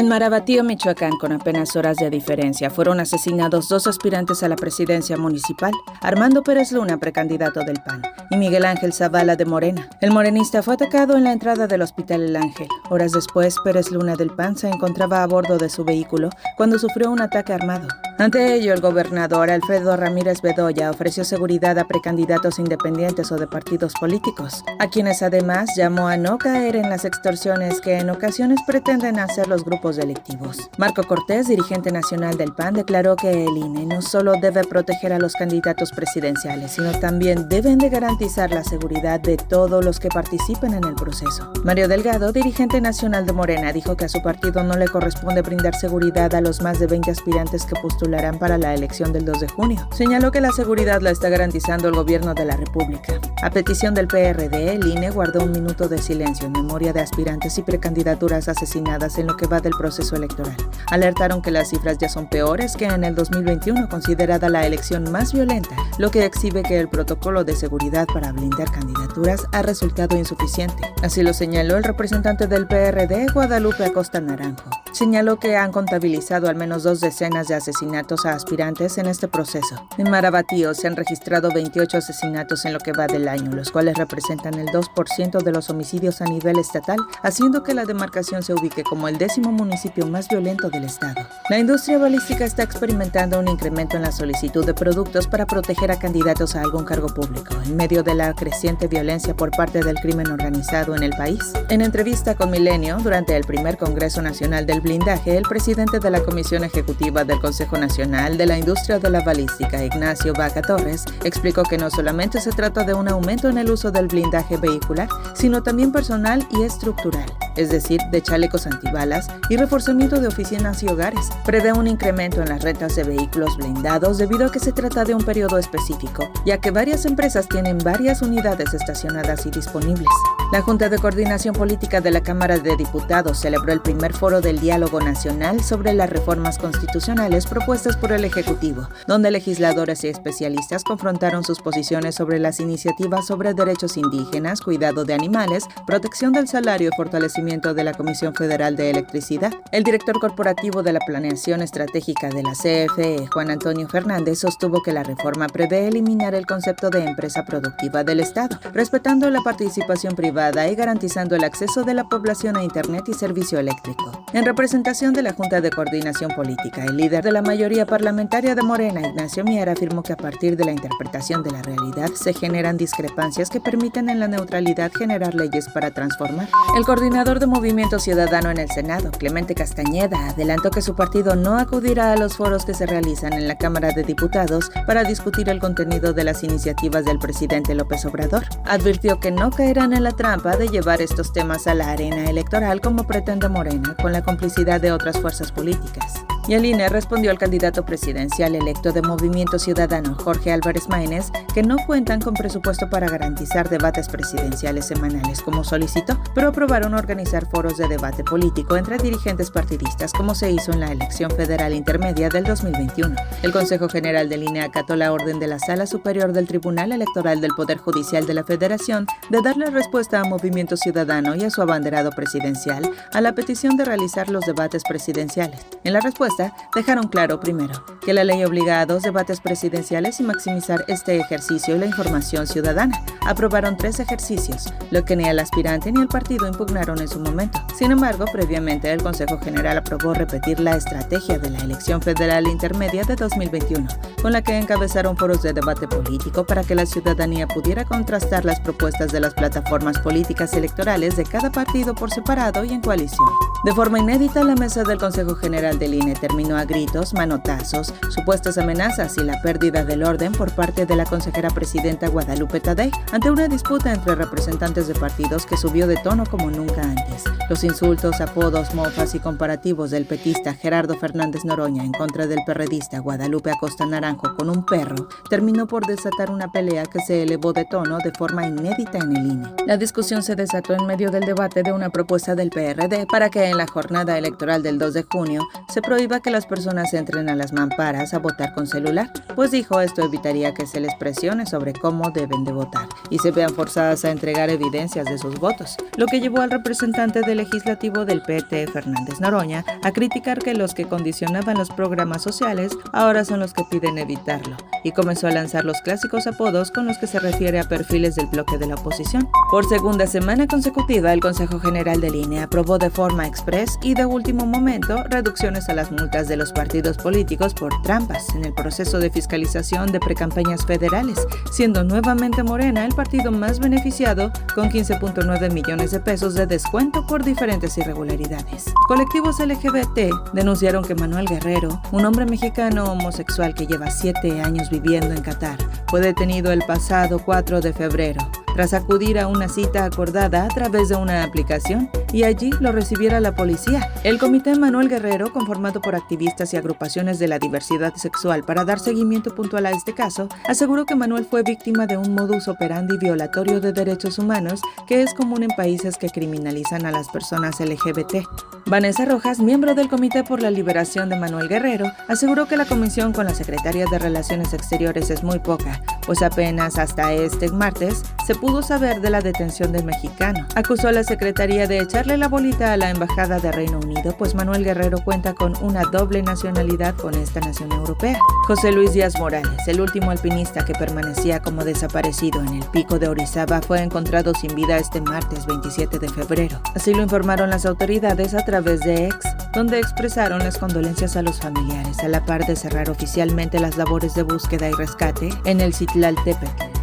En Marabatío, Michoacán, con apenas horas de diferencia, fueron asesinados dos aspirantes a la presidencia municipal, Armando Pérez Luna, precandidato del PAN, y Miguel Ángel Zavala de Morena. El morenista fue atacado en la entrada del Hospital El Ángel. Horas después, Pérez Luna del PAN se encontraba a bordo de su vehículo cuando sufrió un ataque armado. Ante ello, el gobernador Alfredo Ramírez Bedoya ofreció seguridad a precandidatos independientes o de partidos políticos, a quienes además llamó a no caer en las extorsiones que en ocasiones pretenden hacer los grupos delictivos. Marco Cortés, dirigente nacional del PAN, declaró que el INE no solo debe proteger a los candidatos presidenciales, sino también deben de garantizar la seguridad de todos los que participen en el proceso. Mario Delgado, dirigente nacional de Morena, dijo que a su partido no le corresponde brindar seguridad a los más de 20 aspirantes que postulan para la elección del 2 de junio. Señaló que la seguridad la está garantizando el gobierno de la República. A petición del PRD, el INE guardó un minuto de silencio en memoria de aspirantes y precandidaturas asesinadas en lo que va del proceso electoral. Alertaron que las cifras ya son peores que en el 2021, considerada la elección más violenta, lo que exhibe que el protocolo de seguridad para blindar candidaturas ha resultado insuficiente. Así lo señaló el representante del PRD, Guadalupe Acosta Naranjo. Señaló que han contabilizado al menos dos decenas de asesinatos a aspirantes en este proceso. En Marabatío se han registrado 28 asesinatos en lo que va del año, los cuales representan el 2% de los homicidios a nivel estatal, haciendo que la demarcación se ubique como el décimo municipio más violento del estado. La industria balística está experimentando un incremento en la solicitud de productos para proteger a candidatos a algún cargo público, en medio de la creciente violencia por parte del crimen organizado en el país. En entrevista con Milenio, durante el primer Congreso Nacional del Blindaje, el presidente de la Comisión Ejecutiva del Consejo Nacional de la Industria de la Balística, Ignacio Vaca Torres, explicó que no solamente se trata de un aumento en el uso del blindaje vehicular, sino también personal y estructural, es decir, de chalecos antibalas y reforzamiento de oficinas y hogares. Prevé un incremento en las rentas de vehículos blindados debido a que se trata de un periodo específico, ya que varias empresas tienen varias unidades estacionadas y disponibles. La Junta de Coordinación Política de la Cámara de Diputados celebró el primer foro del diálogo nacional sobre las reformas constitucionales propuestas por el Ejecutivo, donde legisladores y especialistas confrontaron sus posiciones sobre las iniciativas sobre derechos indígenas, cuidado de animales, protección del salario y fortalecimiento de la Comisión Federal de Electricidad. El director corporativo de la Planeación Estratégica de la CFE, Juan Antonio Fernández, sostuvo que la reforma prevé eliminar el concepto de empresa productiva del Estado, respetando la participación privada y garantizando el acceso de la población a Internet y servicio eléctrico. En representación de la Junta de Coordinación Política, el líder de la mayoría parlamentaria de Morena, Ignacio Mier, afirmó que a partir de la interpretación de la realidad se generan discrepancias que permiten en la neutralidad generar leyes para transformar. El coordinador de Movimiento Ciudadano en el Senado, Clemente Castañeda, adelantó que su partido no acudirá a los foros que se realizan en la Cámara de Diputados para discutir el contenido de las iniciativas del presidente López Obrador. Advirtió que no caerán en la trampa de llevar estos temas a la arena electoral como pretende Morena con la complicidad de otras fuerzas políticas. Y el INE respondió al candidato presidencial electo de Movimiento Ciudadano, Jorge Álvarez Maínez, que no cuentan con presupuesto para garantizar debates presidenciales semanales como solicitó, pero aprobaron organizar foros de debate político entre dirigentes partidistas como se hizo en la elección federal intermedia del 2021. El Consejo General del INE acató la orden de la Sala Superior del Tribunal Electoral del Poder Judicial de la Federación de darle respuesta a Movimiento Ciudadano y a su abanderado presidencial a la petición de realizar los debates presidenciales. En la respuesta, dejaron claro primero que la ley obliga a dos debates presidenciales y maximizar este ejercicio y la información ciudadana. Aprobaron tres ejercicios, lo que ni el aspirante ni el partido impugnaron en su momento. Sin embargo, previamente el Consejo General aprobó repetir la estrategia de la elección federal intermedia de 2021, con la que encabezaron foros de debate político para que la ciudadanía pudiera contrastar las propuestas de las plataformas políticas electorales de cada partido por separado y en coalición. De forma inédita, la mesa del Consejo General del INE terminó a gritos, manotazos, supuestas amenazas y la pérdida del orden por parte de la consejera presidenta Guadalupe Tadei ante una disputa entre representantes de partidos que subió de tono como nunca antes. Los insultos, apodos, mofas y comparativos del petista Gerardo Fernández Noroña en contra del perredista Guadalupe Acosta Naranjo con un perro terminó por desatar una pelea que se elevó de tono de forma inédita en el INE. La discusión se desató en medio del debate de una propuesta del PRD para que en la jornada electoral del 2 de junio se prohíba que las personas entren a las mamparas a votar con celular, pues dijo esto evitaría que se les presione sobre cómo deben de votar y se vean forzadas a entregar evidencias de sus votos, lo que llevó al representante del legislativo del PT, Fernández Noroña, a criticar que los que condicionaban los programas sociales ahora son los que piden evitarlo, y comenzó a lanzar los clásicos apodos con los que se refiere a perfiles del bloque de la oposición. Por segunda semana consecutiva, el Consejo General de Línea aprobó de forma express y de último momento reducciones a las multas de los partidos políticos por trampas en el proceso de fiscalización de precampañas federales, siendo nuevamente Morena el partido más beneficiado con 15.9 millones de pesos de descuento por diferentes irregularidades. Colectivos LGBT denunciaron que Manuel Guerrero, un hombre mexicano homosexual que lleva siete años viviendo en Qatar, fue detenido el pasado 4 de febrero tras acudir a una cita acordada a través de una aplicación y allí lo recibiera la policía. El Comité Manuel Guerrero, conformado por activistas y agrupaciones de la diversidad sexual para dar seguimiento puntual a este caso, aseguró que Manuel fue víctima de un modus operandi violatorio de derechos humanos que es común en países que criminalizan a las personas LGBT. Vanessa Rojas, miembro del Comité por la Liberación de Manuel Guerrero, aseguró que la comisión con la Secretaría de Relaciones Exteriores es muy poca, pues apenas hasta este martes se pudo saber de la detención del mexicano. Acusó a la Secretaría de echarle la bolita a la Embajada de Reino Unido, pues Manuel Guerrero cuenta con una doble nacionalidad con esta nación europea. José Luis Díaz Morales, el último alpinista que permanecía como desaparecido en el pico de Orizaba, fue encontrado sin vida este martes 27 de febrero. Así lo informaron las autoridades a través de Ex, donde expresaron las condolencias a los familiares, a la par de cerrar oficialmente las labores de búsqueda y rescate en el Citlaltépetl.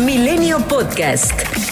Milenio Podcast.